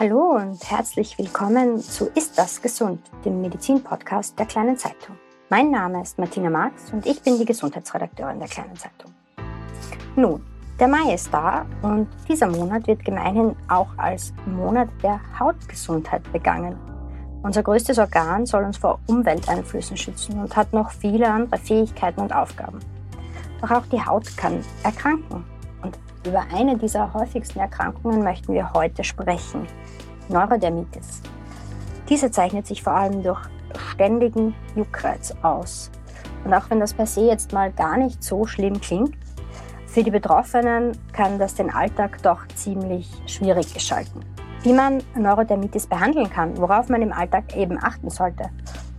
Hallo und herzlich willkommen zu Ist das gesund, dem Medizin-Podcast der Kleinen Zeitung. Mein Name ist Martina Marx und ich bin die Gesundheitsredakteurin der Kleinen Zeitung. Nun, der Mai ist da und dieser Monat wird gemeinhin auch als Monat der Hautgesundheit begangen. Unser größtes Organ soll uns vor Umwelteinflüssen schützen und hat noch viele andere Fähigkeiten und Aufgaben. Doch auch die Haut kann erkranken. Und über eine dieser häufigsten Erkrankungen möchten wir heute sprechen, Neurodermitis. Diese zeichnet sich vor allem durch ständigen Juckreiz aus. Und auch wenn das per se jetzt mal gar nicht so schlimm klingt, für die Betroffenen kann das den Alltag doch ziemlich schwierig gestalten. Wie man Neurodermitis behandeln kann, worauf man im Alltag eben achten sollte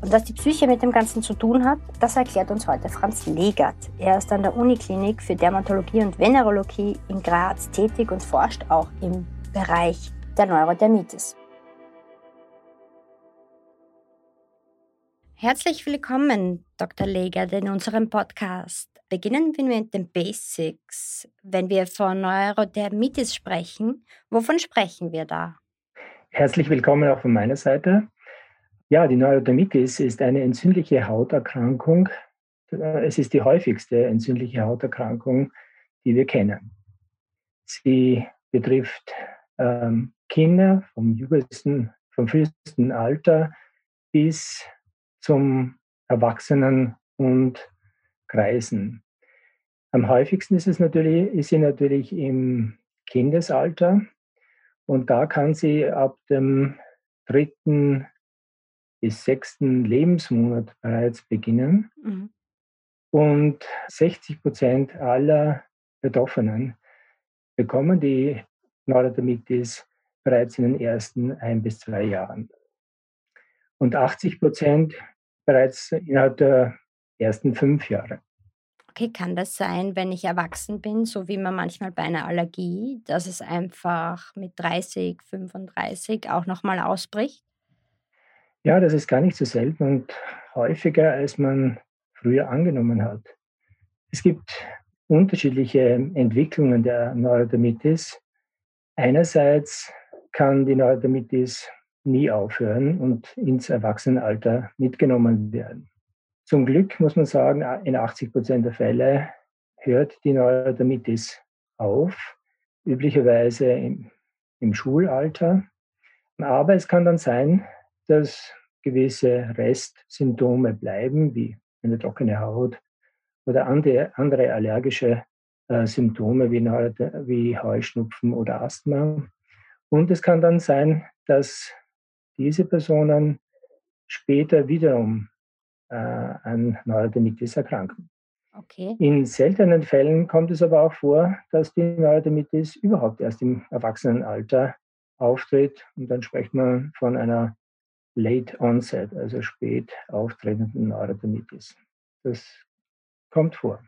und was die Psyche mit dem Ganzen zu tun hat, das erklärt uns heute Franz Legert. Er ist an der Uniklinik für Dermatologie und Venerologie in Graz tätig und forscht auch im Bereich der Neurodermitis. Herzlich willkommen, Dr. Legert, in unserem Podcast. Beginnen wir mit den Basics. Wenn wir von Neurodermitis sprechen, wovon sprechen wir da? Herzlich willkommen auch von meiner Seite. Ja, die Neurodermitis ist eine entzündliche Hauterkrankung. Es ist die häufigste entzündliche Hauterkrankung, die wir kennen. Sie betrifft ähm, Kinder vom jüngsten, vom frühesten Alter bis zum Erwachsenen und Kreisen. Am häufigsten ist es natürlich, ist sie natürlich im Kindesalter und da kann sie ab dem dritten bis sechsten Lebensmonat bereits beginnen. Mhm. Und 60 Prozent aller Betroffenen bekommen die Neurodermitis bereits in den ersten ein bis zwei Jahren. Und 80 Prozent bereits innerhalb der ersten fünf Jahre. Okay, kann das sein, wenn ich erwachsen bin, so wie man manchmal bei einer Allergie, dass es einfach mit 30, 35 auch nochmal ausbricht? Ja, das ist gar nicht so selten und häufiger, als man früher angenommen hat. Es gibt unterschiedliche Entwicklungen der Neurodermitis. Einerseits kann die Neurodermitis nie aufhören und ins Erwachsenenalter mitgenommen werden. Zum Glück muss man sagen, in 80 Prozent der Fälle hört die Neurodermitis auf, üblicherweise im, im Schulalter. Aber es kann dann sein, dass gewisse Restsymptome bleiben, wie eine trockene Haut oder andere, andere allergische äh, Symptome wie, wie Heuschnupfen oder Asthma. Und es kann dann sein, dass diese Personen später wiederum äh, an Neurodermitis erkranken. Okay. In seltenen Fällen kommt es aber auch vor, dass die Neurodermitis überhaupt erst im Erwachsenenalter auftritt und dann spricht man von einer Late Onset, also spät auftretenden Neurodermitis. Das kommt vor.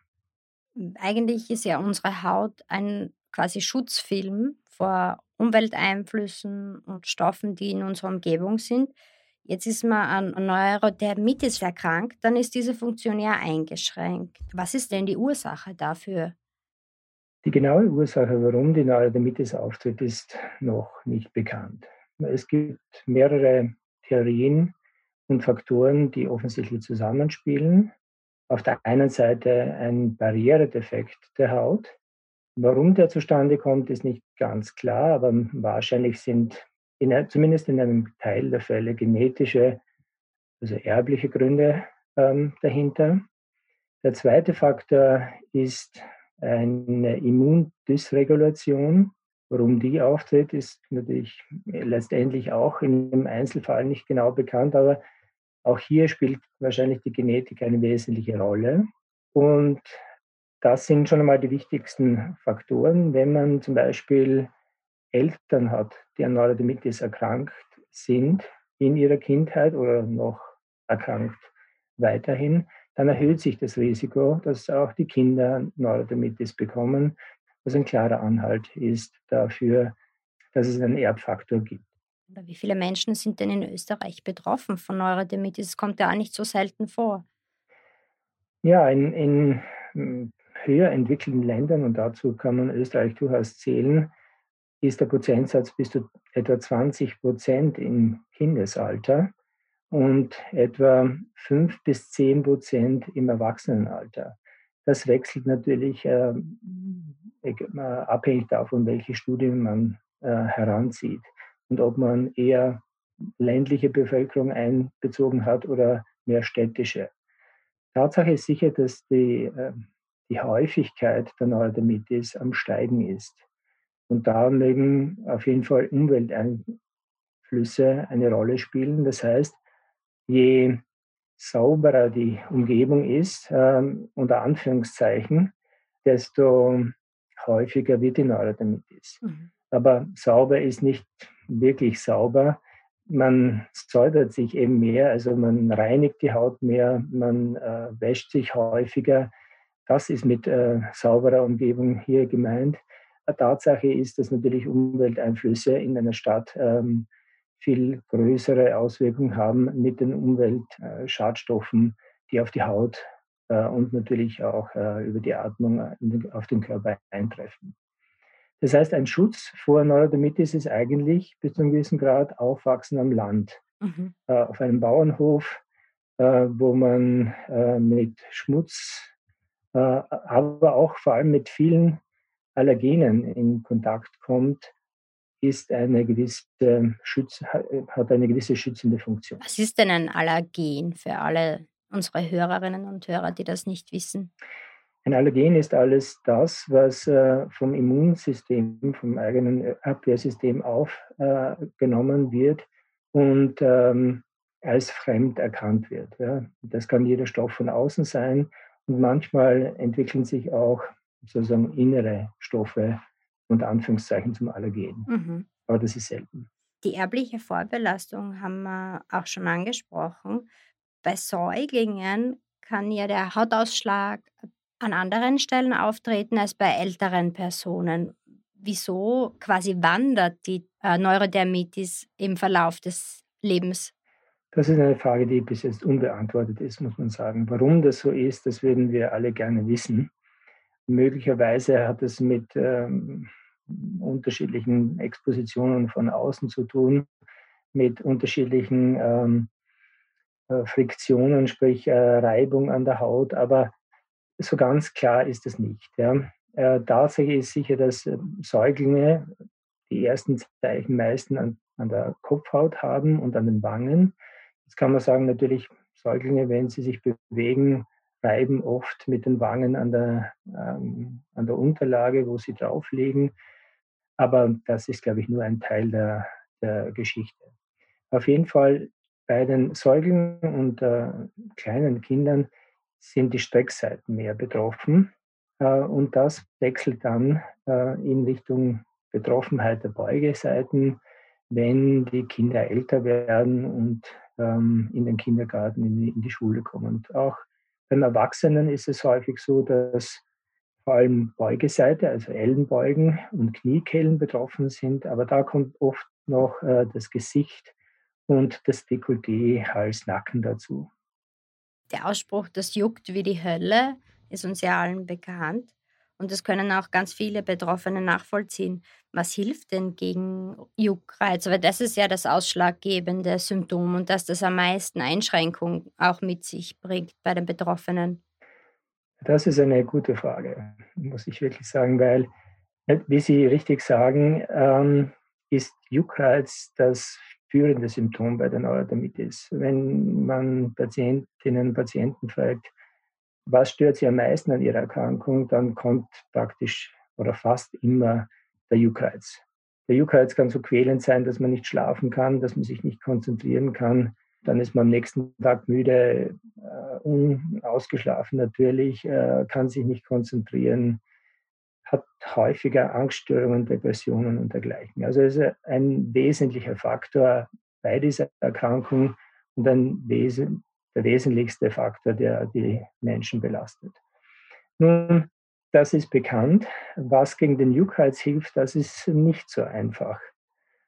Eigentlich ist ja unsere Haut ein quasi Schutzfilm vor Umwelteinflüssen und Stoffen, die in unserer Umgebung sind. Jetzt ist man an Neurodermitis erkrankt, dann ist diese Funktion ja eingeschränkt. Was ist denn die Ursache dafür? Die genaue Ursache, warum die Neurodermitis auftritt, ist noch nicht bekannt. Es gibt mehrere Theorien und Faktoren, die offensichtlich zusammenspielen. Auf der einen Seite ein Barrieredefekt der Haut, Warum der zustande kommt, ist nicht ganz klar, aber wahrscheinlich sind in, zumindest in einem Teil der Fälle genetische, also erbliche Gründe ähm, dahinter. Der zweite Faktor ist eine Immundysregulation. Warum die auftritt, ist natürlich letztendlich auch in dem Einzelfall nicht genau bekannt, aber auch hier spielt wahrscheinlich die Genetik eine wesentliche Rolle. Und das sind schon einmal die wichtigsten Faktoren. Wenn man zum Beispiel Eltern hat, die an Neurodermitis erkrankt sind in ihrer Kindheit oder noch erkrankt weiterhin, dann erhöht sich das Risiko, dass auch die Kinder Neurodermitis bekommen, was ein klarer Anhalt ist dafür, dass es einen Erbfaktor gibt. Wie viele Menschen sind denn in Österreich betroffen von Neurodermitis? Es kommt ja auch nicht so selten vor. Ja, in, in höher entwickelten Ländern, und dazu kann man Österreich durchaus zählen, ist der Prozentsatz bis zu etwa 20 Prozent im Kindesalter und etwa 5 bis 10 Prozent im Erwachsenenalter. Das wechselt natürlich äh, abhängig davon, welche Studien man äh, heranzieht und ob man eher ländliche Bevölkerung einbezogen hat oder mehr städtische. Tatsache ist sicher, dass die, äh, die Häufigkeit der Neurodermitis am Steigen ist. Und da mögen auf jeden Fall Umwelteinflüsse eine Rolle spielen. Das heißt, je sauberer die Umgebung ist, ähm, unter Anführungszeichen, desto häufiger wird die Neurodermitis. Mhm. Aber sauber ist nicht wirklich sauber. Man säubert sich eben mehr, also man reinigt die Haut mehr, man äh, wäscht sich häufiger. Das ist mit äh, sauberer Umgebung hier gemeint. Eine Tatsache ist, dass natürlich Umwelteinflüsse in einer Stadt ähm, viel größere Auswirkungen haben mit den Umweltschadstoffen, die auf die Haut äh, und natürlich auch äh, über die Atmung äh, auf den Körper eintreffen. Das heißt, ein Schutz vor Neurodermitis ist eigentlich bis zu einem gewissen Grad Aufwachsen am Land. Mhm. Auf einem Bauernhof, wo man mit Schmutz, aber auch vor allem mit vielen Allergenen in Kontakt kommt, ist eine gewisse Schutz, hat eine gewisse schützende Funktion. Was ist denn ein Allergen für alle unsere Hörerinnen und Hörer, die das nicht wissen? Ein Allergen ist alles das, was äh, vom Immunsystem, vom eigenen Abwehrsystem aufgenommen wird und ähm, als fremd erkannt wird. Das kann jeder Stoff von außen sein und manchmal entwickeln sich auch sozusagen innere Stoffe unter Anführungszeichen zum Allergen. Mhm. Aber das ist selten. Die erbliche Vorbelastung haben wir auch schon angesprochen. Bei Säuglingen kann ja der Hautausschlag an anderen Stellen auftreten als bei älteren Personen. Wieso quasi wandert die äh, Neurodermitis im Verlauf des Lebens? Das ist eine Frage, die bis jetzt unbeantwortet ist, muss man sagen. Warum das so ist, das würden wir alle gerne wissen. Möglicherweise hat es mit ähm, unterschiedlichen Expositionen von außen zu tun, mit unterschiedlichen ähm, äh, Friktionen, sprich äh, Reibung an der Haut, aber so ganz klar ist es nicht. Ja. Äh, Tatsache ist sicher, dass äh, Säuglinge die ersten Zeichen meistens an, an der Kopfhaut haben und an den Wangen. Jetzt kann man sagen, natürlich Säuglinge, wenn sie sich bewegen, reiben oft mit den Wangen an der, ähm, an der Unterlage, wo sie drauf liegen. Aber das ist, glaube ich, nur ein Teil der, der Geschichte. Auf jeden Fall bei den Säuglingen und äh, kleinen Kindern sind die Streckseiten mehr betroffen. Äh, und das wechselt dann äh, in Richtung Betroffenheit der Beugeseiten, wenn die Kinder älter werden und ähm, in den Kindergarten, in die, in die Schule kommen. Und auch beim Erwachsenen ist es häufig so, dass vor allem Beugeseite, also Ellenbeugen und Kniekehlen betroffen sind. Aber da kommt oft noch äh, das Gesicht und das Dekolleté, Hals, Nacken dazu. Der Ausspruch, das juckt wie die Hölle, ist uns ja allen bekannt. Und das können auch ganz viele Betroffene nachvollziehen. Was hilft denn gegen Juckreiz? Weil das ist ja das ausschlaggebende Symptom und dass das am meisten Einschränkung auch mit sich bringt bei den Betroffenen. Das ist eine gute Frage, muss ich wirklich sagen, weil, wie Sie richtig sagen, ähm, ist Juckreiz das führende Symptom bei der Neurodermitis. Wenn man Patientinnen und Patienten fragt, was stört Sie am meisten an Ihrer Erkrankung, dann kommt praktisch oder fast immer der Juckreiz. Der Juckreiz kann so quälend sein, dass man nicht schlafen kann, dass man sich nicht konzentrieren kann. Dann ist man am nächsten Tag müde, äh, unausgeschlafen natürlich, äh, kann sich nicht konzentrieren, hat häufiger Angststörungen, Depressionen und dergleichen. Also es ist ein wesentlicher Faktor bei dieser Erkrankung und ein Wesen, der wesentlichste Faktor, der die Menschen belastet. Nun, das ist bekannt. Was gegen den Juckreiz hilft, das ist nicht so einfach,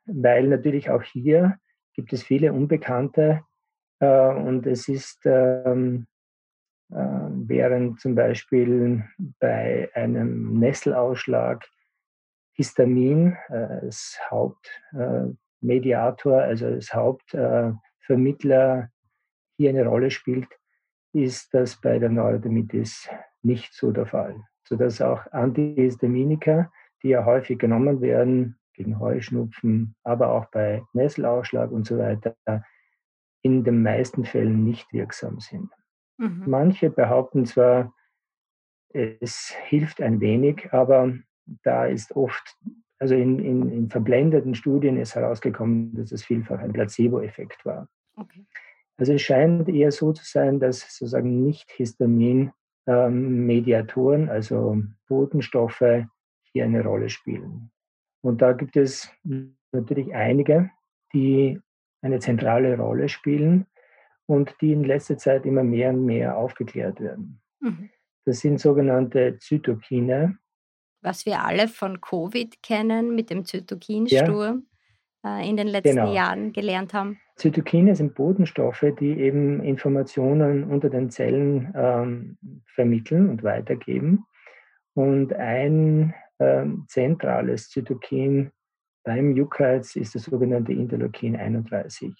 weil natürlich auch hier gibt es viele Unbekannte äh, und es ist, ähm, äh, während zum Beispiel bei einem Nesselausschlag Histamin äh, als Hauptmediator, also als Hauptvermittler hier eine Rolle spielt, ist das bei der Neurodermitis nicht so der Fall. Sodass auch Antihistaminika, die ja häufig genommen werden, gegen Heuschnupfen, aber auch bei Nesselausschlag und so weiter, in den meisten Fällen nicht wirksam sind. Mhm. Manche behaupten zwar, es hilft ein wenig, aber da ist oft, also in, in, in verblendeten Studien ist herausgekommen, dass es vielfach ein Placebo-Effekt war. Okay. Also es scheint eher so zu sein, dass sozusagen nicht Histamin-Mediatoren, ähm, also Botenstoffe, hier eine Rolle spielen. Und da gibt es natürlich einige, die eine zentrale Rolle spielen und die in letzter Zeit immer mehr und mehr aufgeklärt werden. Mhm. Das sind sogenannte Zytokine. Was wir alle von Covid kennen mit dem Zytokinsturm ja. äh, in den letzten genau. Jahren gelernt haben. Zytokine sind Botenstoffe, die eben Informationen unter den Zellen ähm, vermitteln und weitergeben. Und ein ähm, zentrales Zytokin beim Juckreiz ist das sogenannte Interleukin 31.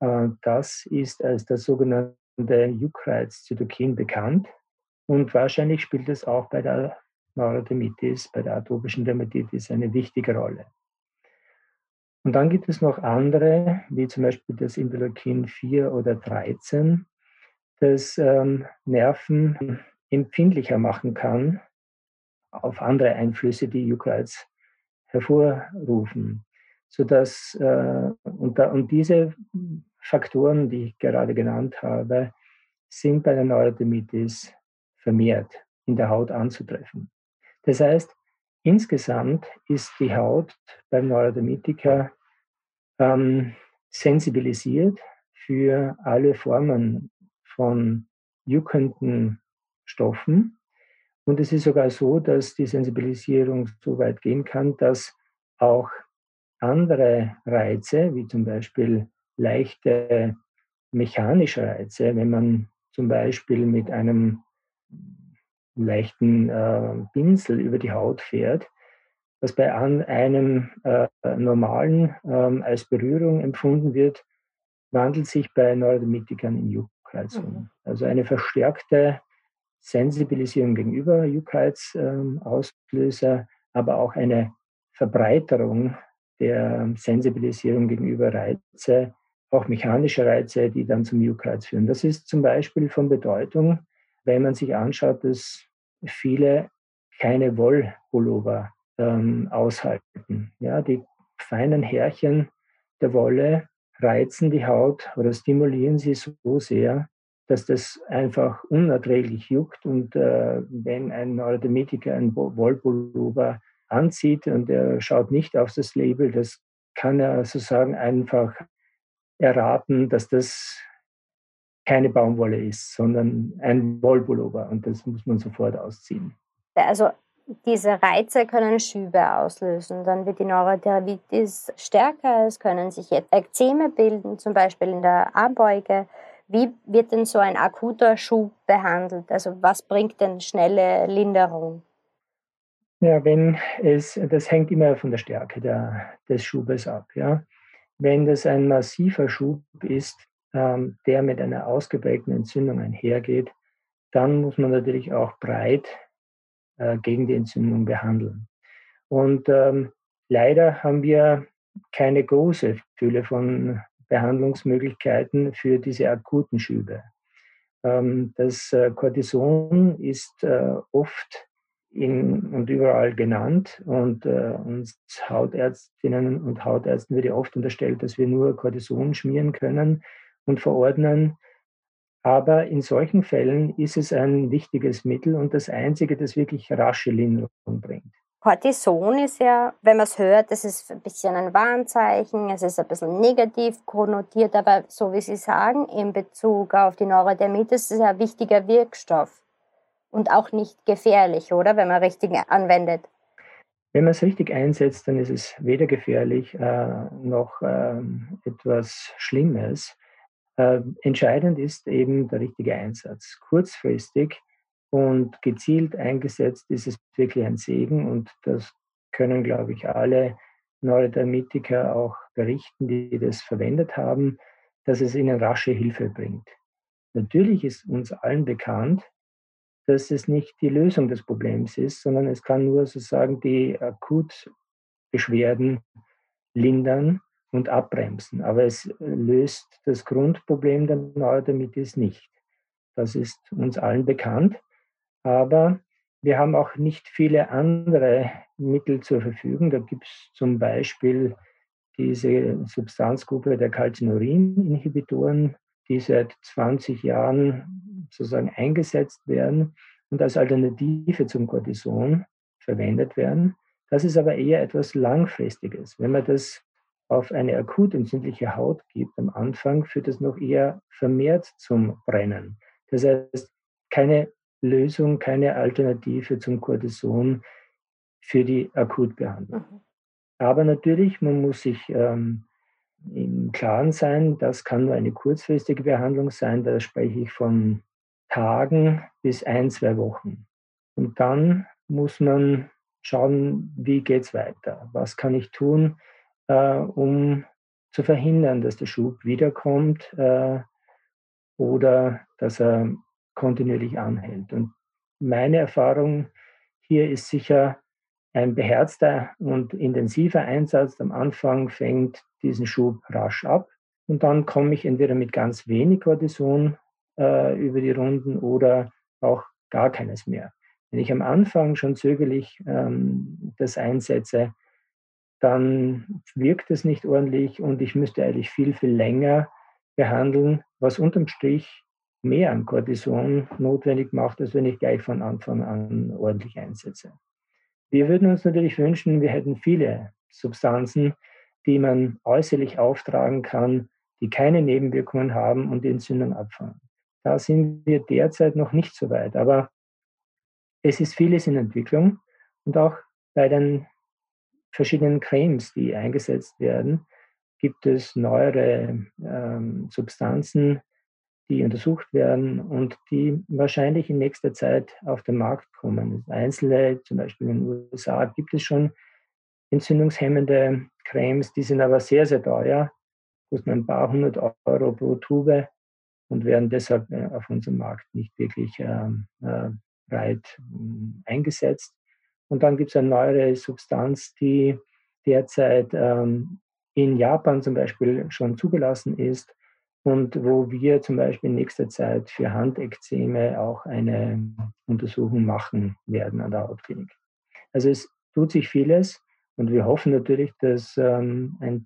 Äh, das ist als das sogenannte Juckreiz-Zytokin bekannt und wahrscheinlich spielt es auch bei der Neurodermitis, bei der atopischen Dermatitis eine wichtige Rolle. Und dann gibt es noch andere, wie zum Beispiel das Interleukin 4 oder 13, das ähm, Nerven empfindlicher machen kann auf andere Einflüsse, die Juckreiz hervorrufen. Sodass, äh, und, da, und diese Faktoren, die ich gerade genannt habe, sind bei der Neurodermitis vermehrt in der Haut anzutreffen. Das heißt, Insgesamt ist die Haut beim Neurodermitiker ähm, sensibilisiert für alle Formen von juckenden Stoffen. Und es ist sogar so, dass die Sensibilisierung so weit gehen kann, dass auch andere Reize, wie zum Beispiel leichte mechanische Reize, wenn man zum Beispiel mit einem leichten äh, Pinsel über die Haut fährt, was bei einem äh, normalen äh, als Berührung empfunden wird, wandelt sich bei Neurodermitikern in Juckreiz um. Mhm. Also eine verstärkte Sensibilisierung gegenüber Juckreizauslöser, ähm, aber auch eine Verbreiterung der Sensibilisierung gegenüber Reize, auch mechanische Reize, die dann zum Juckreiz führen. Das ist zum Beispiel von Bedeutung, wenn man sich anschaut, dass viele keine Wollpullover ähm, aushalten. Ja, die feinen Härchen der Wolle reizen die Haut oder stimulieren sie so sehr, dass das einfach unerträglich juckt. Und äh, wenn ein Neurodermitiker einen Wollpullover anzieht und er schaut nicht auf das Label, das kann er sozusagen einfach erraten, dass das keine Baumwolle ist, sondern ein Wollpullover und das muss man sofort ausziehen. Also diese Reize können Schübe auslösen, dann wird die Neurodermitis stärker, es können sich Ekzeme bilden, zum Beispiel in der Armbeuge. Wie wird denn so ein akuter Schub behandelt? Also was bringt denn schnelle Linderung? Ja, wenn es, das hängt immer von der Stärke der, des Schubes ab. Ja. Wenn das ein massiver Schub ist, ähm, der mit einer ausgeprägten Entzündung einhergeht, dann muss man natürlich auch breit äh, gegen die Entzündung behandeln. Und ähm, leider haben wir keine große Fülle von Behandlungsmöglichkeiten für diese akuten Schübe. Ähm, das äh, Cortison ist äh, oft in, und überall genannt und äh, uns Hautärztinnen und Hautärzten wird ja oft unterstellt, dass wir nur Cortison schmieren können und verordnen. Aber in solchen Fällen ist es ein wichtiges Mittel und das einzige, das wirklich rasche Linderung bringt. Cortison ist ja, wenn man es hört, das ist ein bisschen ein Warnzeichen, es ist ein bisschen negativ konnotiert, aber so wie Sie sagen, in Bezug auf die Neurodermitis ist es ein wichtiger Wirkstoff und auch nicht gefährlich, oder, wenn man richtig anwendet. Wenn man es richtig einsetzt, dann ist es weder gefährlich äh, noch äh, etwas Schlimmes. Äh, entscheidend ist eben der richtige Einsatz. Kurzfristig und gezielt eingesetzt ist es wirklich ein Segen und das können, glaube ich, alle Neurodermitiker auch berichten, die das verwendet haben, dass es ihnen rasche Hilfe bringt. Natürlich ist uns allen bekannt, dass es nicht die Lösung des Problems ist, sondern es kann nur sozusagen die Akutbeschwerden lindern und abbremsen. Aber es löst das Grundproblem der Neurodermitis nicht. Das ist uns allen bekannt. Aber wir haben auch nicht viele andere Mittel zur Verfügung. Da gibt es zum Beispiel diese Substanzgruppe der Calcinurin-Inhibitoren, die seit 20 Jahren sozusagen eingesetzt werden und als Alternative zum Cortison verwendet werden. Das ist aber eher etwas Langfristiges. Wenn man das auf eine akut entzündliche Haut gibt am Anfang, führt das noch eher vermehrt zum Brennen. Das heißt, keine Lösung, keine Alternative zum Cortison für die Akutbehandlung. Mhm. Aber natürlich, man muss sich ähm, im Klaren sein, das kann nur eine kurzfristige Behandlung sein. Da spreche ich von Tagen bis ein, zwei Wochen. Und dann muss man schauen, wie geht es weiter? Was kann ich tun, um zu verhindern, dass der Schub wiederkommt äh, oder dass er kontinuierlich anhält. Und meine Erfahrung hier ist sicher ein beherzter und intensiver Einsatz am Anfang fängt diesen Schub rasch ab und dann komme ich entweder mit ganz wenig Cortison äh, über die Runden oder auch gar keines mehr. Wenn ich am Anfang schon zögerlich ähm, das einsetze, dann wirkt es nicht ordentlich und ich müsste eigentlich viel, viel länger behandeln, was unterm Strich mehr an Cortison notwendig macht, als wenn ich gleich von Anfang an ordentlich einsetze. Wir würden uns natürlich wünschen, wir hätten viele Substanzen, die man äußerlich auftragen kann, die keine Nebenwirkungen haben und die Entzündung abfangen. Da sind wir derzeit noch nicht so weit, aber es ist vieles in Entwicklung und auch bei den verschiedenen Cremes, die eingesetzt werden, gibt es neuere ähm, Substanzen, die untersucht werden und die wahrscheinlich in nächster Zeit auf den Markt kommen. Einzelne, zum Beispiel in den USA, gibt es schon entzündungshemmende Cremes, die sind aber sehr, sehr teuer, kosten ein paar hundert Euro pro Tube und werden deshalb äh, auf unserem Markt nicht wirklich ähm, äh, breit äh, eingesetzt. Und dann gibt es eine neuere Substanz, die derzeit ähm, in Japan zum Beispiel schon zugelassen ist und wo wir zum Beispiel in nächster Zeit für Handekzeme auch eine Untersuchung machen werden an der Hautklinik. Also es tut sich vieles und wir hoffen natürlich, dass ähm, ein,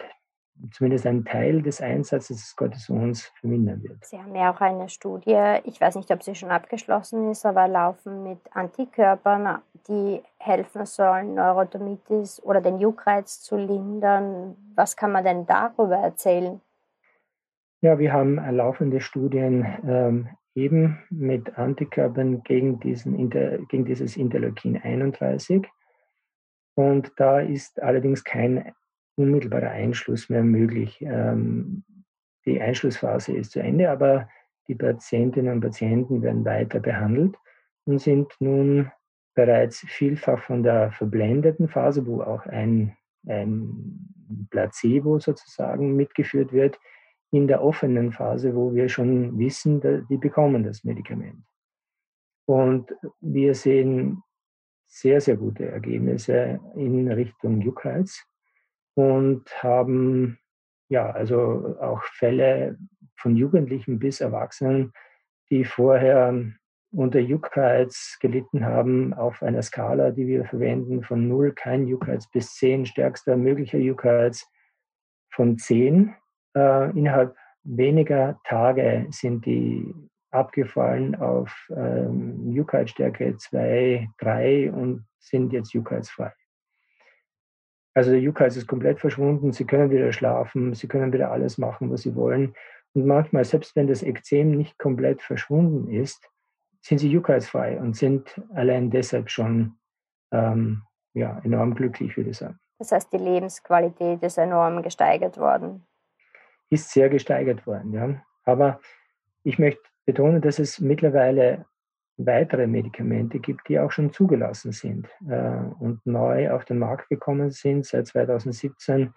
zumindest ein Teil des Einsatzes des Cortisons vermindern wird. Sie haben ja auch eine Studie, ich weiß nicht, ob sie schon abgeschlossen ist, aber laufen mit Antikörpern, die helfen sollen, Neurodermitis oder den Juckreiz zu lindern. Was kann man denn darüber erzählen? Ja, wir haben laufende Studien ähm, eben mit Antikörpern gegen, diesen Inter, gegen dieses Interleukin 31. Und da ist allerdings kein unmittelbarer Einschluss mehr möglich. Ähm, die Einschlussphase ist zu Ende, aber die Patientinnen und Patienten werden weiter behandelt und sind nun bereits vielfach von der verblendeten Phase, wo auch ein, ein Placebo sozusagen mitgeführt wird, in der offenen Phase, wo wir schon wissen, die bekommen das Medikament. Und wir sehen sehr, sehr gute Ergebnisse in Richtung Juckreiz und haben ja also auch Fälle von Jugendlichen bis Erwachsenen, die vorher unter Juckreiz gelitten haben, auf einer Skala, die wir verwenden, von 0 kein Juckreiz bis 10 stärkster möglicher Juckreiz von 10. Äh, innerhalb weniger Tage sind die abgefallen auf ähm, Juckreizstärke 2, 3 und sind jetzt juckreizfrei. Also der Juckreiz ist komplett verschwunden, sie können wieder schlafen, sie können wieder alles machen, was sie wollen. Und manchmal, selbst wenn das Ekzem nicht komplett verschwunden ist, sind sie juckreizfrei und sind allein deshalb schon ähm, ja, enorm glücklich, würde ich sagen. Das heißt, die Lebensqualität ist enorm gesteigert worden. Ist sehr gesteigert worden, ja. Aber ich möchte betonen, dass es mittlerweile weitere Medikamente gibt, die auch schon zugelassen sind äh, und neu auf den Markt gekommen sind seit 2017.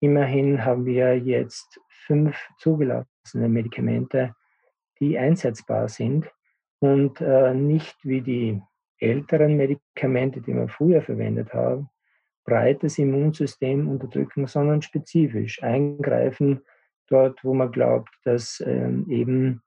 Immerhin haben wir jetzt fünf zugelassene Medikamente, die einsetzbar sind und äh, nicht wie die älteren Medikamente, die wir früher verwendet haben, breites Immunsystem unterdrücken, sondern spezifisch eingreifen dort, wo man glaubt, dass ähm, eben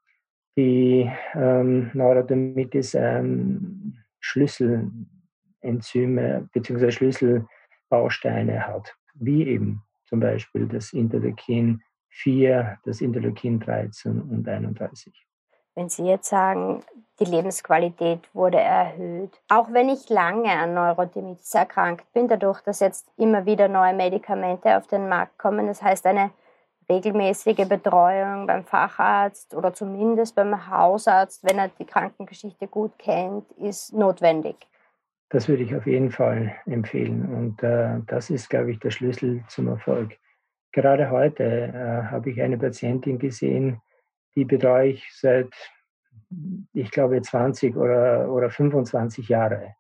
die ähm, Neurodermitis ähm, Schlüsselenzyme bzw. Schlüsselbausteine hat, wie eben zum Beispiel das Interleukin 4, das Interleukin 13 und 31. Wenn Sie jetzt sagen, die Lebensqualität wurde erhöht, auch wenn ich lange an Neurodermitis erkrankt bin, dadurch, dass jetzt immer wieder neue Medikamente auf den Markt kommen, das heißt eine regelmäßige Betreuung beim Facharzt oder zumindest beim Hausarzt, wenn er die Krankengeschichte gut kennt, ist notwendig. Das würde ich auf jeden Fall empfehlen. Und äh, das ist, glaube ich, der Schlüssel zum Erfolg. Gerade heute äh, habe ich eine Patientin gesehen, die betreue ich seit, ich glaube, 20 oder, oder 25 Jahre.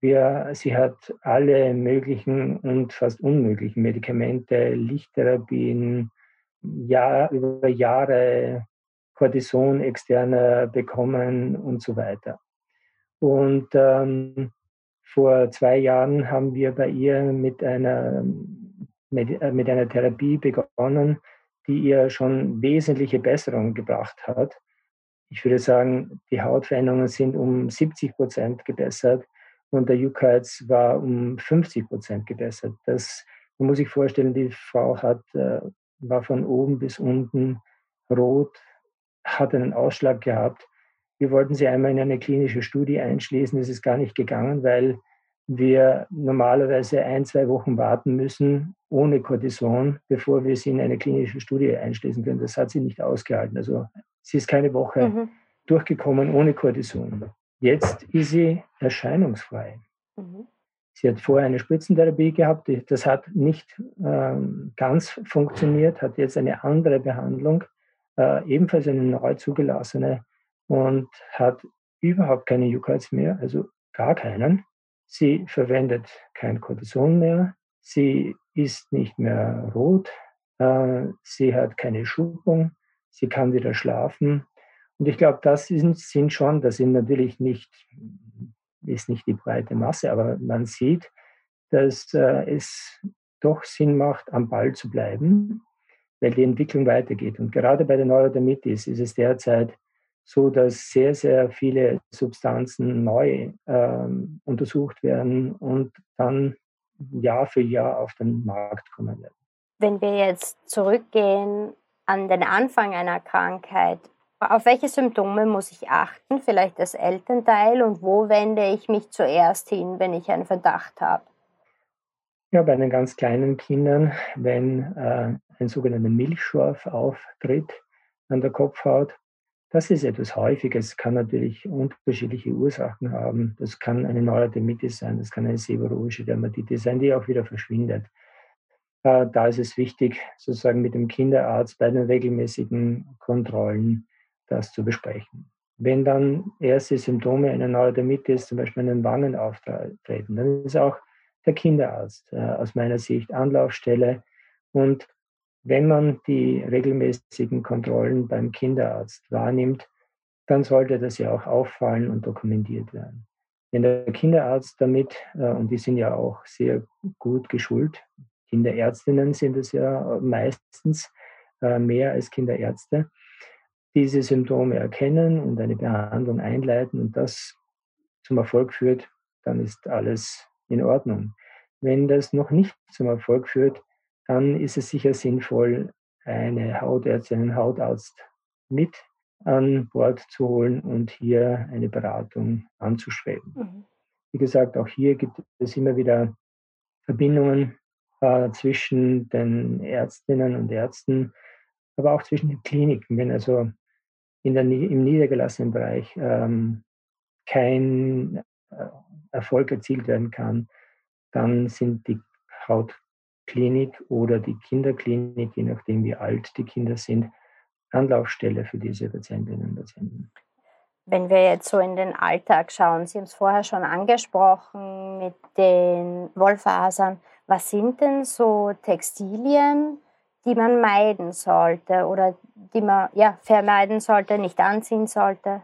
Wir, sie hat alle möglichen und fast unmöglichen Medikamente, Lichttherapien, Jahr, über Jahre Cortison externer bekommen und so weiter. Und ähm, vor zwei Jahren haben wir bei ihr mit einer, mit, äh, mit einer Therapie begonnen, die ihr schon wesentliche Besserungen gebracht hat. Ich würde sagen, die Hautveränderungen sind um 70 Prozent gebessert und der Juckreiz war um 50 Prozent gebessert. Das man muss sich vorstellen, die Frau hat äh, war von oben bis unten rot, hat einen Ausschlag gehabt. Wir wollten sie einmal in eine klinische Studie einschließen. Das ist gar nicht gegangen, weil wir normalerweise ein, zwei Wochen warten müssen ohne Cortison, bevor wir sie in eine klinische Studie einschließen können. Das hat sie nicht ausgehalten. Also sie ist keine Woche mhm. durchgekommen ohne Cortison. Jetzt ist sie erscheinungsfrei. Mhm. Sie hat vorher eine Spritzentherapie gehabt, das hat nicht ähm, ganz funktioniert, hat jetzt eine andere Behandlung, äh, ebenfalls eine neu zugelassene und hat überhaupt keine Juckreiz mehr, also gar keinen. Sie verwendet kein Cortison mehr, sie ist nicht mehr rot, äh, sie hat keine Schubung, sie kann wieder schlafen. Und ich glaube, das sind, sind schon, das sind natürlich nicht ist nicht die breite Masse, aber man sieht, dass äh, es doch Sinn macht, am Ball zu bleiben, weil die Entwicklung weitergeht. Und gerade bei der Neurodermitis ist es derzeit so, dass sehr, sehr viele Substanzen neu ähm, untersucht werden und dann Jahr für Jahr auf den Markt kommen werden. Wenn wir jetzt zurückgehen an den Anfang einer Krankheit, auf welche Symptome muss ich achten, vielleicht als Elternteil, und wo wende ich mich zuerst hin, wenn ich einen Verdacht habe? Ja, bei den ganz kleinen Kindern, wenn äh, ein sogenannter Milchschorf auftritt an der Kopfhaut, das ist etwas Häufiges, kann natürlich unterschiedliche Ursachen haben. Das kann eine Neurodermitis sein, das kann eine seborrhoische Dermatitis sein, die auch wieder verschwindet. Äh, da ist es wichtig, sozusagen mit dem Kinderarzt bei den regelmäßigen Kontrollen das zu besprechen. Wenn dann erste Symptome einer Neurodermitis, zum Beispiel den Wangen auftreten, dann ist auch der Kinderarzt äh, aus meiner Sicht Anlaufstelle. Und wenn man die regelmäßigen Kontrollen beim Kinderarzt wahrnimmt, dann sollte das ja auch auffallen und dokumentiert werden. Wenn der Kinderarzt damit, äh, und die sind ja auch sehr gut geschult, Kinderärztinnen sind es ja meistens äh, mehr als Kinderärzte, diese Symptome erkennen und eine Behandlung einleiten und das zum Erfolg führt, dann ist alles in Ordnung. Wenn das noch nicht zum Erfolg führt, dann ist es sicher sinnvoll, eine Hautärztin, einen Hautarzt mit an Bord zu holen und hier eine Beratung anzustreben. Mhm. Wie gesagt, auch hier gibt es immer wieder Verbindungen äh, zwischen den Ärztinnen und Ärzten, aber auch zwischen den Kliniken. Wenn also in der, im niedergelassenen Bereich ähm, kein äh, Erfolg erzielt werden kann, dann sind die Hautklinik oder die Kinderklinik, je nachdem wie alt die Kinder sind, Anlaufstelle für diese Patientinnen und Patienten. Wenn wir jetzt so in den Alltag schauen, Sie haben es vorher schon angesprochen mit den Wollfasern. Was sind denn so Textilien, die man meiden sollte oder die man ja, vermeiden sollte, nicht anziehen sollte?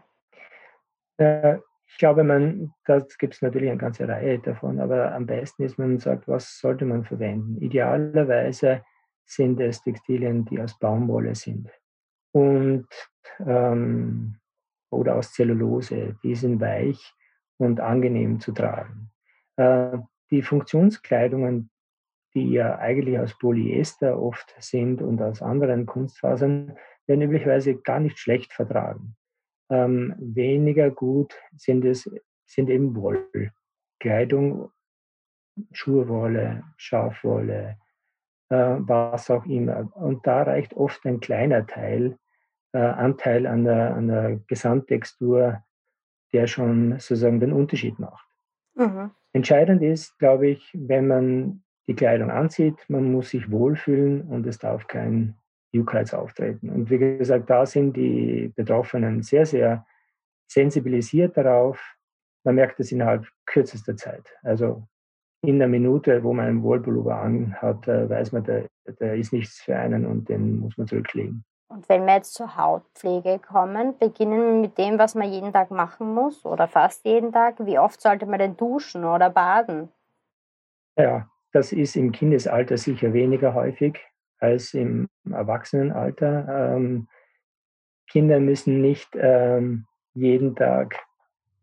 Ich glaube, man, da gibt es natürlich eine ganze Reihe davon, aber am besten ist, man sagt, was sollte man verwenden? Idealerweise sind es Textilien, die aus Baumwolle sind und ähm, oder aus Zellulose. Die sind weich und angenehm zu tragen. Äh, die Funktionskleidungen, die ja eigentlich aus Polyester oft sind und aus anderen Kunstfasern, werden üblicherweise gar nicht schlecht vertragen. Ähm, weniger gut sind es sind eben Wollkleidung, Schurwolle, Schafwolle, äh, was auch immer. Und da reicht oft ein kleiner Teil äh, Anteil an der, an der Gesamttextur, der schon sozusagen den Unterschied macht. Mhm. Entscheidend ist, glaube ich, wenn man die Kleidung anzieht, man muss sich wohlfühlen und es darf kein Juckreiz auftreten. Und wie gesagt, da sind die Betroffenen sehr, sehr sensibilisiert darauf. Man merkt es innerhalb kürzester Zeit. Also in der Minute, wo man einen Wohlpullover anhat, äh, weiß man, der, der ist nichts für einen und den muss man zurücklegen. Und wenn wir jetzt zur Hautpflege kommen, beginnen wir mit dem, was man jeden Tag machen muss oder fast jeden Tag. Wie oft sollte man denn duschen oder baden? Ja, das ist im Kindesalter sicher weniger häufig als im Erwachsenenalter. Ähm, Kinder müssen nicht ähm, jeden Tag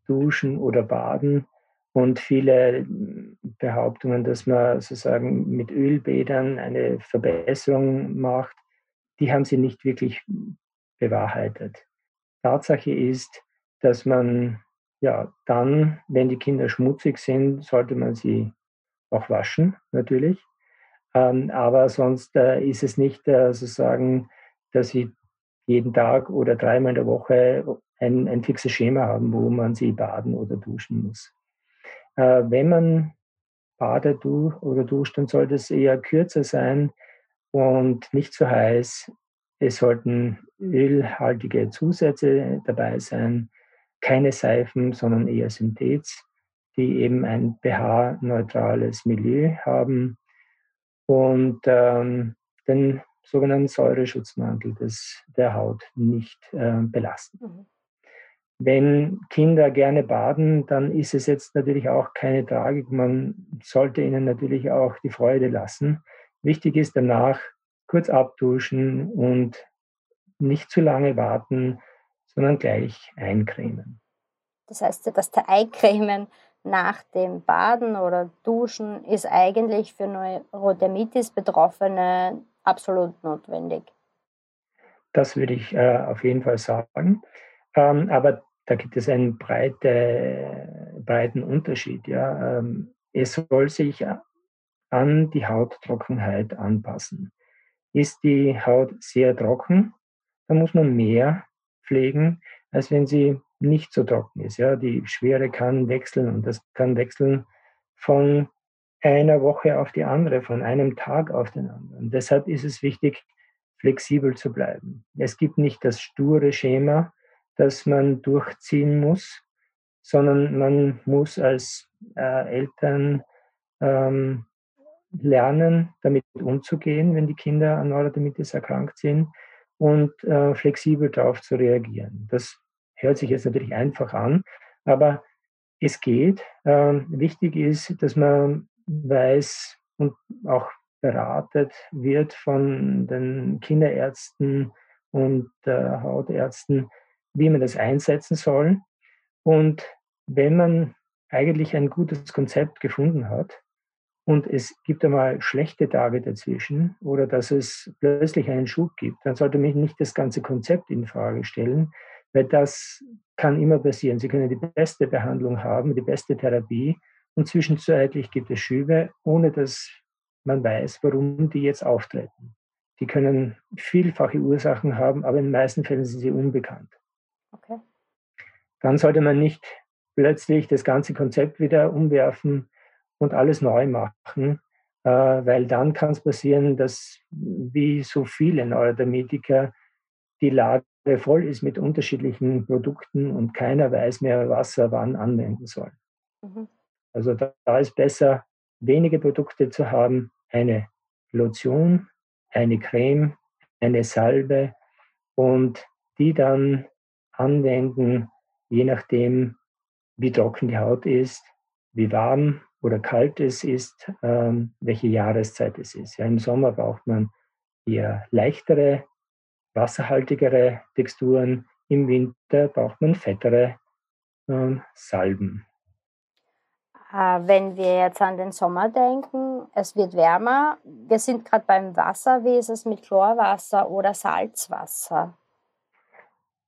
duschen oder baden. Und viele Behauptungen, dass man sozusagen mit Ölbädern eine Verbesserung macht, die haben sie nicht wirklich bewahrheitet. Tatsache ist, dass man ja dann, wenn die Kinder schmutzig sind, sollte man sie auch waschen, natürlich. Ähm, aber sonst äh, ist es nicht äh, sozusagen, dass sie jeden Tag oder dreimal in der Woche ein, ein fixes Schema haben, wo man sie baden oder duschen muss. Äh, wenn man badet oder duscht, dann sollte es eher kürzer sein, und nicht zu heiß. Es sollten ölhaltige Zusätze dabei sein, keine Seifen, sondern eher Synthets, die eben ein pH-neutrales Milieu haben und ähm, den sogenannten Säureschutzmantel des, der Haut nicht äh, belasten. Mhm. Wenn Kinder gerne baden, dann ist es jetzt natürlich auch keine Tragik. Man sollte ihnen natürlich auch die Freude lassen. Wichtig ist danach kurz abduschen und nicht zu lange warten, sondern gleich eincremen. Das heißt, dass der Eincremen nach dem Baden oder Duschen ist eigentlich für Neurodermitis-Betroffene absolut notwendig. Das würde ich äh, auf jeden Fall sagen. Ähm, aber da gibt es einen breite, breiten Unterschied. Ja. Ähm, es soll sich an die Hauttrockenheit anpassen. Ist die Haut sehr trocken, dann muss man mehr pflegen, als wenn sie nicht so trocken ist. Ja, die Schwere kann wechseln und das kann wechseln von einer Woche auf die andere, von einem Tag auf den anderen. Deshalb ist es wichtig, flexibel zu bleiben. Es gibt nicht das sture Schema, das man durchziehen muss, sondern man muss als äh, Eltern ähm, lernen, damit umzugehen, wenn die Kinder an Neurodermitis erkrankt sind und äh, flexibel darauf zu reagieren. Das hört sich jetzt natürlich einfach an, aber es geht. Ähm, wichtig ist, dass man weiß und auch beratet wird von den Kinderärzten und äh, Hautärzten, wie man das einsetzen soll. Und wenn man eigentlich ein gutes Konzept gefunden hat und es gibt einmal schlechte Tage dazwischen oder dass es plötzlich einen Schub gibt, dann sollte man nicht das ganze Konzept in Frage stellen, weil das kann immer passieren. Sie können die beste Behandlung haben, die beste Therapie und zwischenzeitlich gibt es Schübe, ohne dass man weiß, warum die jetzt auftreten. Die können vielfache Ursachen haben, aber in den meisten Fällen sind sie unbekannt. Okay. Dann sollte man nicht plötzlich das ganze Konzept wieder umwerfen und alles neu machen, äh, weil dann kann es passieren, dass wie so viele Neurodermitiker die Lage voll ist mit unterschiedlichen Produkten und keiner weiß mehr, was er wann anwenden soll. Mhm. Also da, da ist besser, wenige Produkte zu haben, eine Lotion, eine Creme, eine Salbe und die dann anwenden, je nachdem, wie trocken die Haut ist, wie warm oder kalt es ist, ähm, welche Jahreszeit es ist. Ja, Im Sommer braucht man eher leichtere, wasserhaltigere Texturen. Im Winter braucht man fettere ähm, Salben. Äh, wenn wir jetzt an den Sommer denken, es wird wärmer. Wir sind gerade beim Wasser. Wie ist es mit Chlorwasser oder Salzwasser?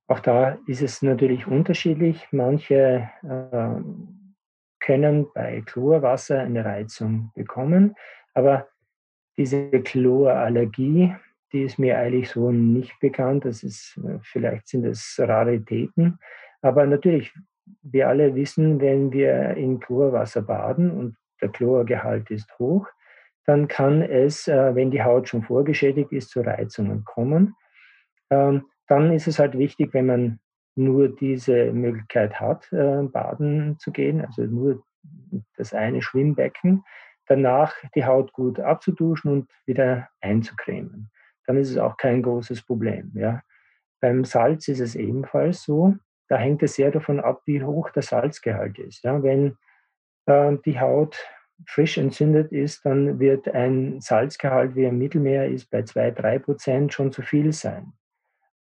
Auch da ist es natürlich unterschiedlich. Manche äh, können bei Chlorwasser eine Reizung bekommen, aber diese Chlorallergie, die ist mir eigentlich so nicht bekannt. Das ist, äh, vielleicht sind es Raritäten. Aber natürlich, wir alle wissen, wenn wir in Chlorwasser baden und der Chlorgehalt ist hoch, dann kann es, äh, wenn die Haut schon vorgeschädigt ist, zu Reizungen kommen. Ähm, dann ist es halt wichtig, wenn man nur diese Möglichkeit hat, äh, baden zu gehen, also nur das eine Schwimmbecken, danach die Haut gut abzuduschen und wieder einzucremen. Dann ist es auch kein großes Problem. Ja. Beim Salz ist es ebenfalls so. Da hängt es sehr davon ab, wie hoch der Salzgehalt ist. Ja, wenn äh, die Haut frisch entzündet ist, dann wird ein Salzgehalt, wie im Mittelmeer ist, bei 2-3 Prozent schon zu viel sein.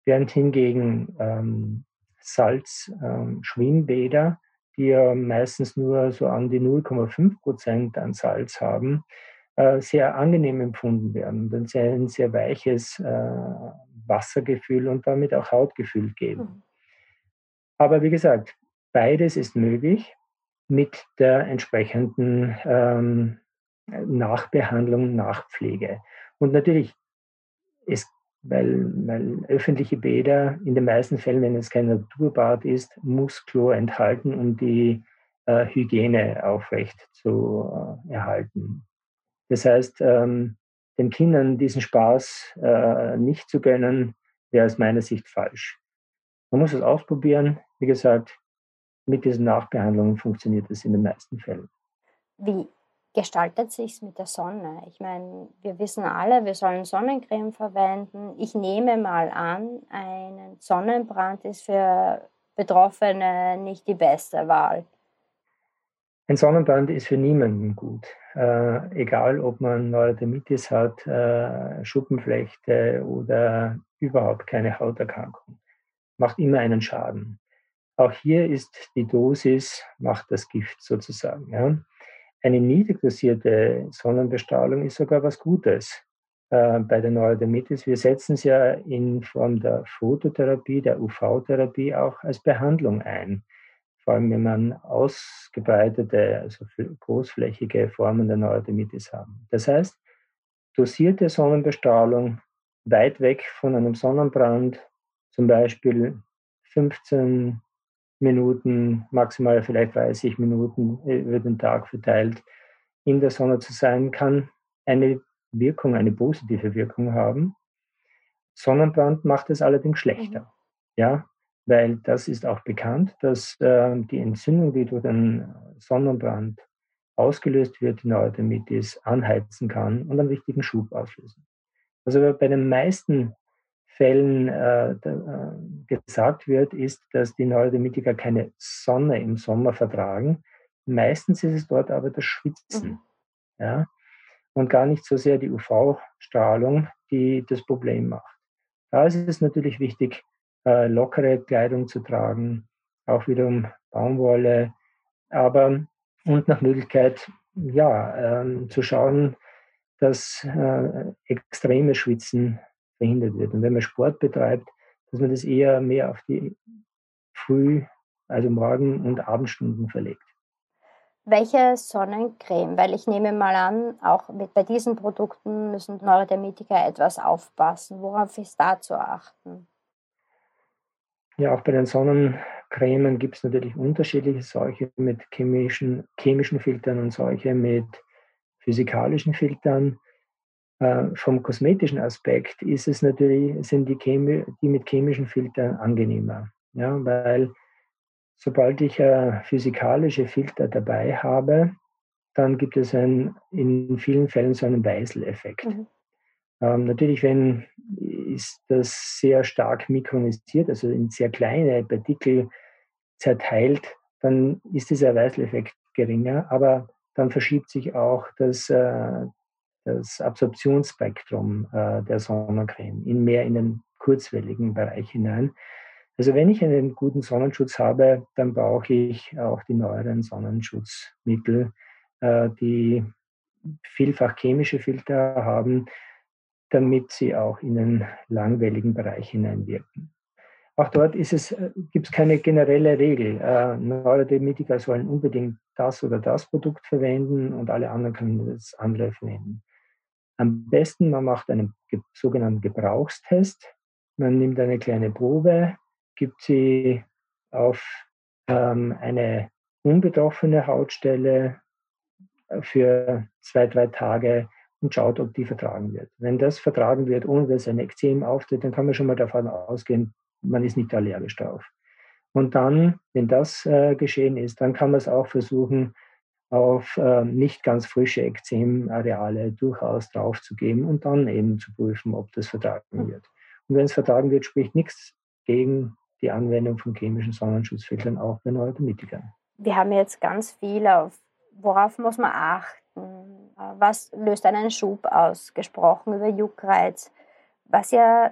Während hingegen ähm, Salzschwimmbäder, ähm, die ja meistens nur so an die 0,5 Prozent an Salz haben, sehr angenehm empfunden werden und ein sehr weiches äh, Wassergefühl und damit auch Hautgefühl geben. Mhm. Aber wie gesagt, beides ist möglich mit der entsprechenden ähm, Nachbehandlung, Nachpflege. Und natürlich, es, weil, weil öffentliche Bäder in den meisten Fällen, wenn es kein Naturbad ist, muss Chlor enthalten, um die äh, Hygiene aufrecht zu äh, erhalten. Das heißt, ähm, den Kindern diesen Spaß äh, nicht zu gönnen, wäre aus meiner Sicht falsch. Man muss es ausprobieren. Wie gesagt, mit diesen Nachbehandlungen funktioniert es in den meisten Fällen. Wie gestaltet sich es mit der Sonne? Ich meine, wir wissen alle, wir sollen Sonnencreme verwenden. Ich nehme mal an, ein Sonnenbrand ist für Betroffene nicht die beste Wahl. Ein Sonnenbrand ist für niemanden gut. Äh, egal, ob man Neurodermitis hat, äh, Schuppenflechte oder überhaupt keine Hauterkrankung macht immer einen Schaden. Auch hier ist die Dosis, macht das Gift sozusagen. Ja. Eine niedrig dosierte Sonnenbestrahlung ist sogar was Gutes äh, bei der Neurodermitis. Wir setzen es ja in Form der Phototherapie, der UV-Therapie auch als Behandlung ein. Vor allem, wenn man ausgebreitete, also großflächige Formen der Neurodermitis haben. Das heißt, dosierte Sonnenbestrahlung weit weg von einem Sonnenbrand zum Beispiel 15 Minuten, maximal vielleicht 30 Minuten über den Tag verteilt in der Sonne zu sein, kann eine Wirkung, eine positive Wirkung haben. Sonnenbrand macht es allerdings schlechter. Mhm. Ja, weil das ist auch bekannt, dass äh, die Entzündung, die durch den Sonnenbrand ausgelöst wird, die Neurodermitis anheizen kann und einen richtigen Schub auslösen. Also bei den meisten Fällen äh, äh, gesagt wird, ist, dass die Neurodermitiker keine Sonne im Sommer vertragen. Meistens ist es dort aber das Schwitzen. Mhm. Ja? Und gar nicht so sehr die UV-Strahlung, die das Problem macht. Da ist es natürlich wichtig, äh, lockere Kleidung zu tragen, auch wiederum Baumwolle, aber und nach Möglichkeit ja, ähm, zu schauen, dass äh, extremes Schwitzen verhindert wird. Und wenn man Sport betreibt, dass man das eher mehr auf die Früh, also Morgen- und Abendstunden verlegt. Welche Sonnencreme? Weil ich nehme mal an, auch mit, bei diesen Produkten müssen Neurodermitiker etwas aufpassen. Worauf ist da zu achten? Ja, auch bei den Sonnencremen gibt es natürlich unterschiedliche, solche mit chemischen, chemischen Filtern und solche mit physikalischen Filtern. Äh, vom kosmetischen Aspekt ist es natürlich, sind die, Chemi die mit chemischen Filtern angenehmer. Ja, weil sobald ich äh, physikalische Filter dabei habe, dann gibt es ein, in vielen Fällen so einen Weißeleffekt. Mhm. Ähm, natürlich, wenn ist das sehr stark mikronisiert, also in sehr kleine Partikel zerteilt, dann ist dieser Weißeleffekt geringer, aber dann verschiebt sich auch das, äh, das Absorptionsspektrum äh, der Sonnencreme in mehr in den kurzwelligen Bereich hinein. Also wenn ich einen guten Sonnenschutz habe, dann brauche ich auch die neueren Sonnenschutzmittel, äh, die vielfach chemische Filter haben, damit sie auch in den langwelligen Bereich hineinwirken. Auch dort ist es, äh, gibt es keine generelle Regel. Äh, Neurodermitiker sollen unbedingt das oder das Produkt verwenden und alle anderen können das andere verwenden. Am besten, man macht einen sogenannten Gebrauchstest. Man nimmt eine kleine Probe, gibt sie auf ähm, eine unbetroffene Hautstelle äh, für zwei, drei Tage und schaut, ob die vertragen wird. Wenn das vertragen wird, ohne dass ein Ekzem auftritt, dann kann man schon mal davon ausgehen, man ist nicht allergisch drauf. Und dann, wenn das äh, geschehen ist, dann kann man es auch versuchen, auf äh, nicht ganz frische Ekzemareale durchaus draufzugeben und dann eben zu prüfen, ob das vertragen hm. wird. Und wenn es vertragen wird, spricht nichts gegen die Anwendung von chemischen Sonnenschutzfiltern auch bei Neurodermitikern. Wir haben jetzt ganz viel auf, worauf muss man achten? Was löst einen Schub aus? Gesprochen über Juckreiz, was ja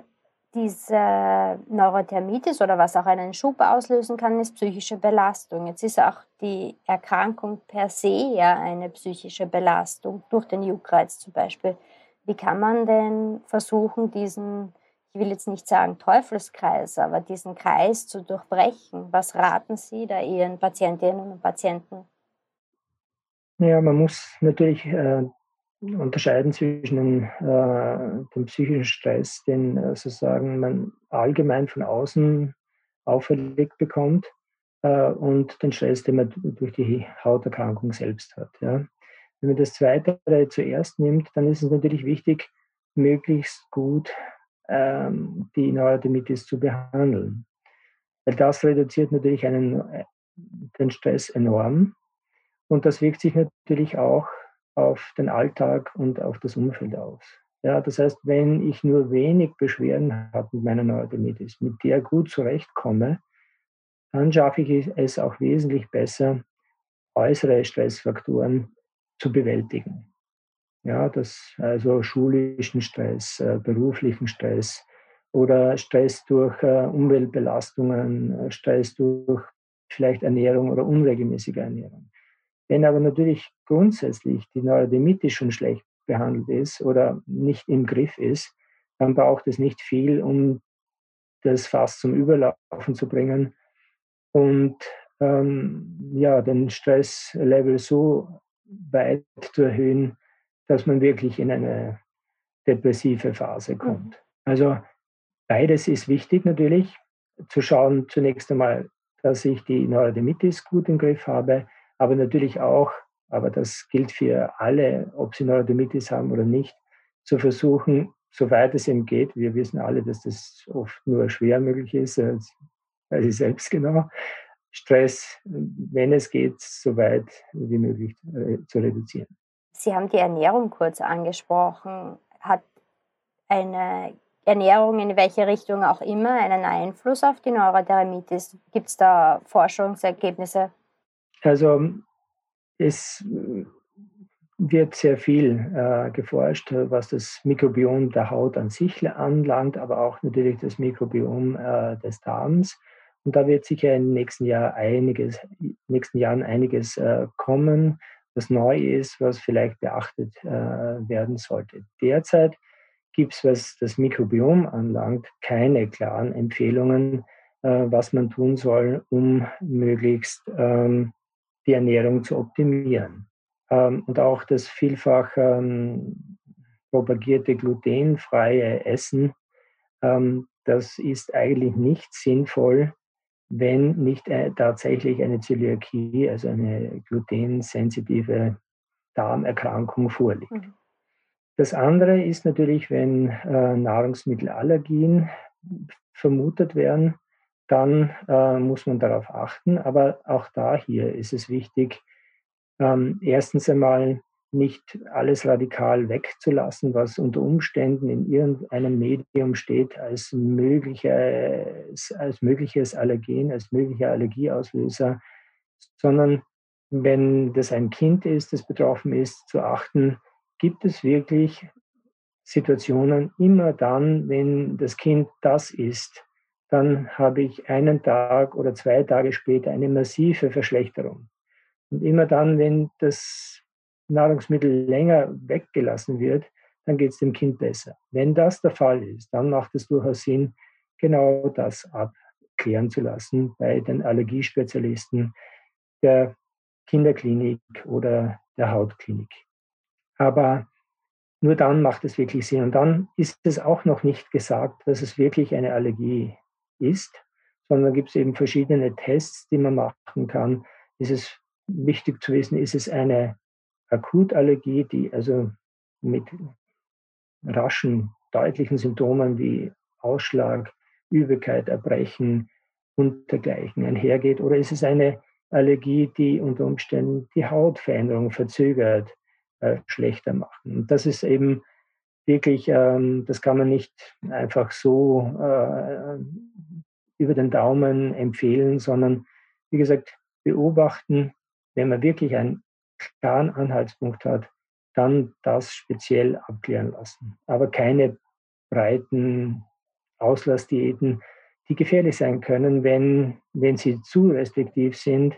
diese Neurothermitis oder was auch einen Schub auslösen kann, ist psychische Belastung. Jetzt ist auch die Erkrankung per se ja eine psychische Belastung durch den Juckreiz zum Beispiel. Wie kann man denn versuchen, diesen, ich will jetzt nicht sagen Teufelskreis, aber diesen Kreis zu durchbrechen? Was raten Sie da Ihren Patientinnen und Patienten? Ja, man muss natürlich äh, unterscheiden zwischen dem, äh, dem psychischen Stress, den äh, sozusagen man allgemein von außen auferlegt bekommt, äh, und den Stress, den man durch die Hauterkrankung selbst hat. Ja. Wenn man das Zweite zuerst nimmt, dann ist es natürlich wichtig, möglichst gut ähm, die Neurodermitis zu behandeln. Weil das reduziert natürlich einen, äh, den Stress enorm. Und das wirkt sich natürlich auch auf den Alltag und auf das Umfeld aus. Ja, das heißt, wenn ich nur wenig Beschwerden habe mit meiner Neurodermitis, mit der gut zurechtkomme, dann schaffe ich es auch wesentlich besser, äußere Stressfaktoren zu bewältigen. Ja, das also schulischen Stress, äh, beruflichen Stress oder Stress durch äh, Umweltbelastungen, äh, Stress durch vielleicht Ernährung oder unregelmäßige Ernährung. Wenn aber natürlich grundsätzlich die Neurodermitis schon schlecht behandelt ist oder nicht im Griff ist, dann braucht es nicht viel, um das Fass zum Überlaufen zu bringen und ähm, ja, den Stresslevel so weit zu erhöhen, dass man wirklich in eine depressive Phase mhm. kommt. Also beides ist wichtig natürlich, zu schauen zunächst einmal, dass ich die Neurodermitis gut im Griff habe, aber natürlich auch, aber das gilt für alle, ob sie Neurodermitis haben oder nicht, zu versuchen, soweit es eben geht, wir wissen alle, dass das oft nur schwer möglich ist, weiß ich selbst genau, Stress, wenn es geht, so weit wie möglich äh, zu reduzieren. Sie haben die Ernährung kurz angesprochen. Hat eine Ernährung in welche Richtung auch immer einen Einfluss auf die Neurodermitis? Gibt es da Forschungsergebnisse? Also es wird sehr viel äh, geforscht, was das Mikrobiom der Haut an sich anlangt, aber auch natürlich das Mikrobiom äh, des Darms. Und da wird sicher in den nächsten, Jahr einiges, nächsten Jahren einiges äh, kommen, was neu ist, was vielleicht beachtet äh, werden sollte. Derzeit gibt es, was das Mikrobiom anlangt, keine klaren Empfehlungen, äh, was man tun soll, um möglichst ähm, die Ernährung zu optimieren. Ähm, und auch das vielfach ähm, propagierte glutenfreie Essen, ähm, das ist eigentlich nicht sinnvoll, wenn nicht äh, tatsächlich eine Zöliakie, also eine glutensensitive Darmerkrankung vorliegt. Mhm. Das andere ist natürlich, wenn äh, Nahrungsmittelallergien vermutet werden, dann äh, muss man darauf achten. Aber auch da hier ist es wichtig, ähm, erstens einmal nicht alles radikal wegzulassen, was unter Umständen in irgendeinem Medium steht als mögliches, als mögliches Allergen, als möglicher Allergieauslöser, sondern wenn das ein Kind ist, das betroffen ist, zu achten, gibt es wirklich Situationen immer dann, wenn das Kind das ist, dann habe ich einen Tag oder zwei Tage später eine massive Verschlechterung. Und immer dann, wenn das Nahrungsmittel länger weggelassen wird, dann geht es dem Kind besser. Wenn das der Fall ist, dann macht es durchaus Sinn, genau das abklären zu lassen bei den Allergiespezialisten der Kinderklinik oder der Hautklinik. Aber nur dann macht es wirklich Sinn. Und dann ist es auch noch nicht gesagt, dass es wirklich eine Allergie ist, sondern gibt es eben verschiedene Tests, die man machen kann. Ist es wichtig zu wissen, ist es eine Akutallergie, die also mit raschen, deutlichen Symptomen wie Ausschlag, Übelkeit, Erbrechen und dergleichen einhergeht? Oder ist es eine Allergie, die unter Umständen die Hautveränderung verzögert, äh, schlechter macht? Und das ist eben wirklich, ähm, das kann man nicht einfach so äh, über den Daumen empfehlen, sondern wie gesagt, beobachten, wenn man wirklich einen klaren Anhaltspunkt hat, dann das speziell abklären lassen. Aber keine breiten Auslassdiäten, die gefährlich sein können, wenn, wenn sie zu restriktiv sind.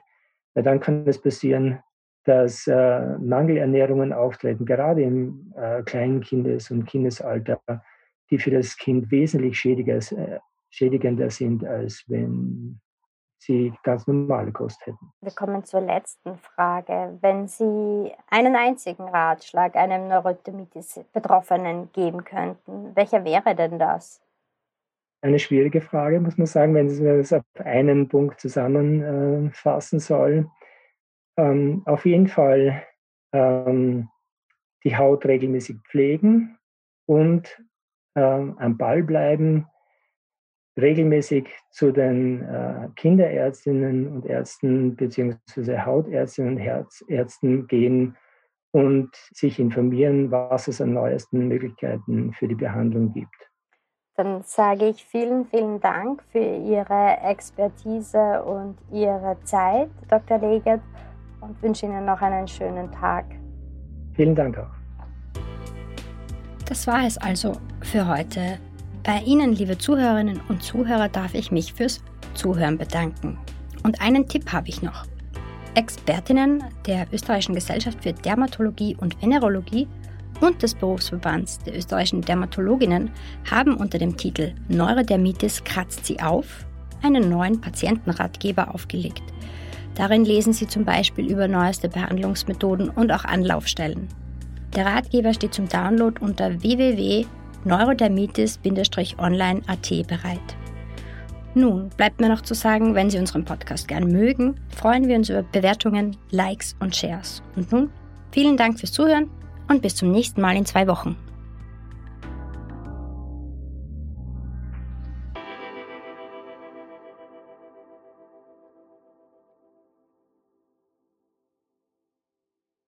Weil dann kann es passieren, dass äh, Mangelernährungen auftreten, gerade im äh, kleinen Kindes- und Kindesalter, die für das Kind wesentlich schädiger, äh, schädigender sind, als wenn sie ganz normale Kost hätten. Wir kommen zur letzten Frage. Wenn Sie einen einzigen Ratschlag einem Neurodermitis-Betroffenen geben könnten, welcher wäre denn das? Eine schwierige Frage, muss man sagen, wenn Sie das auf einen Punkt zusammenfassen soll. Ähm, auf jeden Fall ähm, die Haut regelmäßig pflegen und ähm, am Ball bleiben, regelmäßig zu den äh, Kinderärztinnen und Ärzten beziehungsweise Hautärztinnen und Ärzten gehen und sich informieren, was es an neuesten Möglichkeiten für die Behandlung gibt. Dann sage ich vielen, vielen Dank für Ihre Expertise und Ihre Zeit, Dr. Legert, und wünsche Ihnen noch einen schönen Tag. Vielen Dank auch. Das war es also für heute bei Ihnen, liebe Zuhörerinnen und Zuhörer, darf ich mich fürs Zuhören bedanken. Und einen Tipp habe ich noch. Expertinnen der Österreichischen Gesellschaft für Dermatologie und Venerologie und des Berufsverbands der österreichischen Dermatologinnen haben unter dem Titel Neurodermitis kratzt sie auf einen neuen Patientenratgeber aufgelegt. Darin lesen Sie zum Beispiel über neueste Behandlungsmethoden und auch Anlaufstellen. Der Ratgeber steht zum Download unter www neurodermitis-online.at bereit. Nun bleibt mir noch zu sagen, wenn Sie unseren Podcast gern mögen, freuen wir uns über Bewertungen, Likes und Shares. Und nun vielen Dank fürs Zuhören und bis zum nächsten Mal in zwei Wochen.